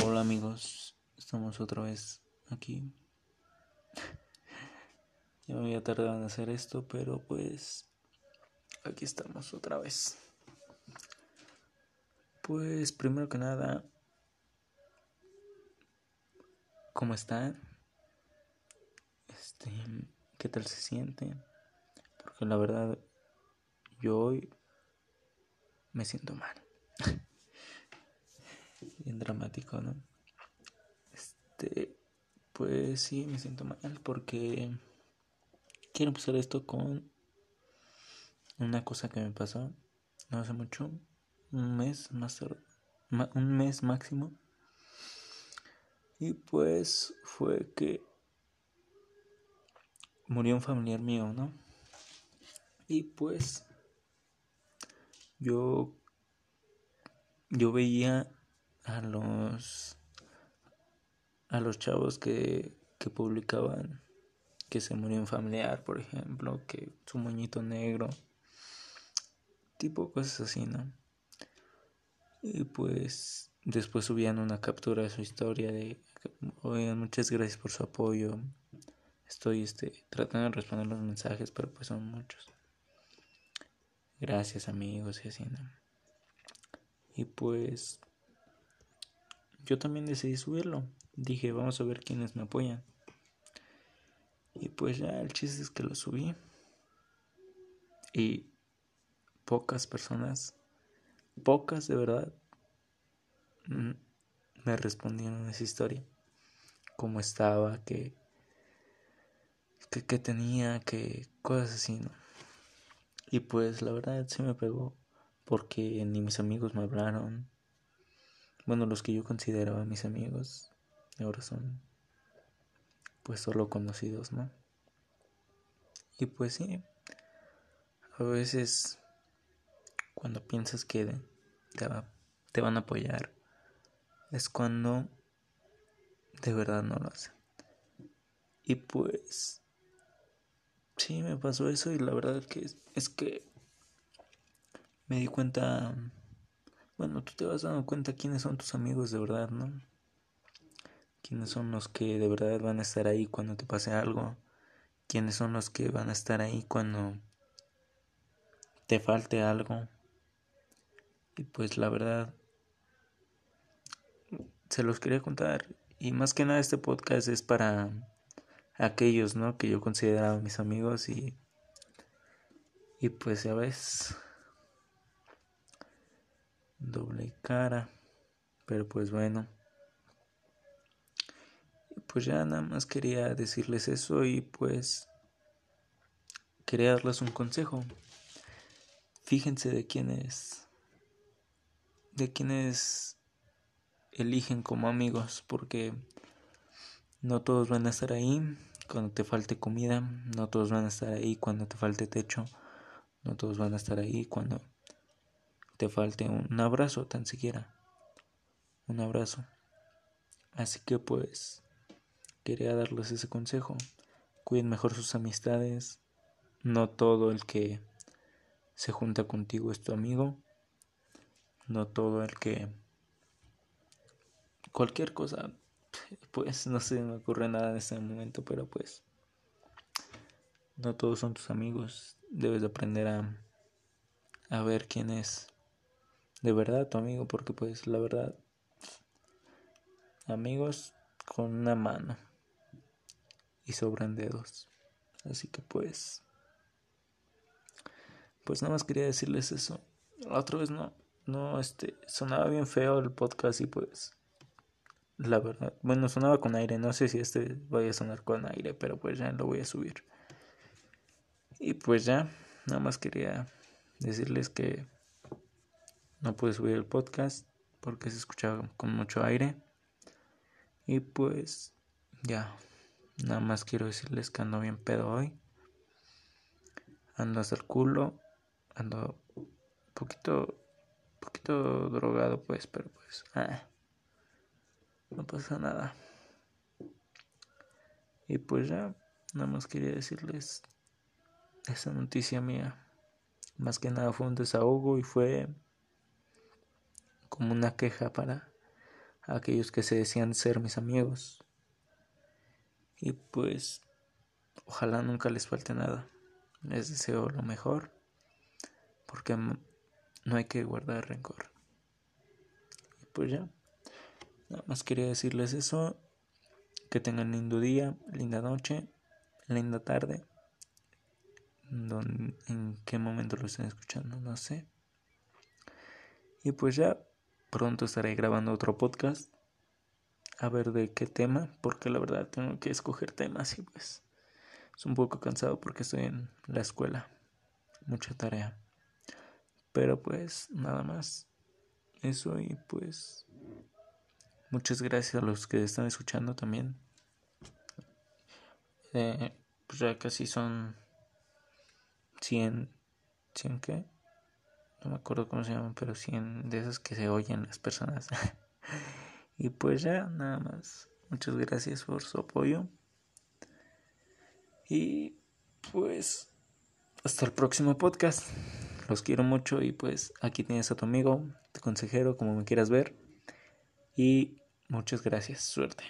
Hola amigos, estamos otra vez aquí. ya me había tardado en hacer esto, pero pues aquí estamos otra vez. Pues primero que nada, ¿cómo están? Este, ¿qué tal se siente? Porque la verdad yo hoy me siento mal. Bien dramático, ¿no? Este, pues sí, me siento mal porque quiero empezar esto con una cosa que me pasó no hace mucho, un mes más un mes máximo. Y pues fue que murió un familiar mío, ¿no? Y pues yo yo veía a los a los chavos que, que publicaban que se murió un familiar, por ejemplo, que su moñito negro, tipo cosas así, ¿no? Y pues después subían una captura de su historia de, oigan, muchas gracias por su apoyo. Estoy este, tratando de responder los mensajes, pero pues son muchos. Gracias amigos y así, ¿no? Y pues yo también decidí subirlo. Dije, vamos a ver quiénes me apoyan. Y pues ya el chiste es que lo subí. Y pocas personas, pocas de verdad, mm, me respondieron esa historia. Cómo estaba, que, que, tenía, que cosas así, ¿no? Y pues la verdad sí me pegó porque ni mis amigos me hablaron. Bueno, los que yo consideraba mis amigos ahora son pues solo conocidos, ¿no? Y pues sí, a veces cuando piensas que te, van a apoyar es cuando de verdad no lo hacen. Y pues sí, me pasó eso y la verdad que es que me di cuenta, bueno, tú te vas dando cuenta quiénes son tus amigos de verdad, ¿no? Quiénes son los que de verdad van a estar ahí cuando te pase algo, quiénes son los que van a estar ahí cuando te falte algo. Y pues la verdad, se los quería contar. Y más que nada este podcast es para aquellos, ¿no? Que yo consideraba mis amigos y... Y pues ya ves, doble cara. Pero pues bueno. Pues ya nada más quería decirles eso y pues quería darles un consejo. Fíjense de quiénes de quienes eligen como amigos porque no todos van a estar ahí cuando te falte comida, no todos van a estar ahí cuando te falte techo, no todos van a estar ahí cuando te falte un abrazo tan siquiera. Un abrazo. Así que pues quería darles ese consejo. Cuiden mejor sus amistades. No todo el que se junta contigo es tu amigo. No todo el que cualquier cosa pues no se me ocurre nada en este momento, pero pues no todos son tus amigos. Debes aprender a a ver quién es de verdad tu amigo, porque pues la verdad, amigos con una mano y sobran dedos. Así que pues, pues nada más quería decirles eso. La otra vez no, no, este, sonaba bien feo el podcast y pues, la verdad, bueno, sonaba con aire, no sé si este vaya a sonar con aire, pero pues ya lo voy a subir. Y pues ya, nada más quería decirles que no pude subir el podcast porque se escuchaba con mucho aire. Y pues ya, nada más quiero decirles que ando bien pedo hoy. Ando hasta el culo, ando poquito, poquito drogado pues, pero pues, ah, no pasa nada. Y pues ya, nada más quería decirles esa noticia mía. Más que nada fue un desahogo y fue como una queja para aquellos que se decían ser mis amigos. Y pues ojalá nunca les falte nada. Les deseo lo mejor porque no hay que guardar rencor. Y pues ya, nada más quería decirles eso. Que tengan lindo día, linda noche, linda tarde. en qué momento lo estén escuchando, no sé. Y pues ya, pronto estaré grabando otro podcast. A ver de qué tema, porque la verdad tengo que escoger temas y pues es un poco cansado porque estoy en la escuela. Mucha tarea. Pero pues nada más. Eso y pues muchas gracias a los que están escuchando también. Eh, pues ya casi son 100, 100 qué? No me acuerdo cómo se llaman, pero 100 de esas que se oyen las personas. y pues ya, nada más. Muchas gracias por su apoyo. Y pues hasta el próximo podcast. Los quiero mucho y pues aquí tienes a tu amigo, tu consejero, como me quieras ver. Y muchas gracias. Suerte.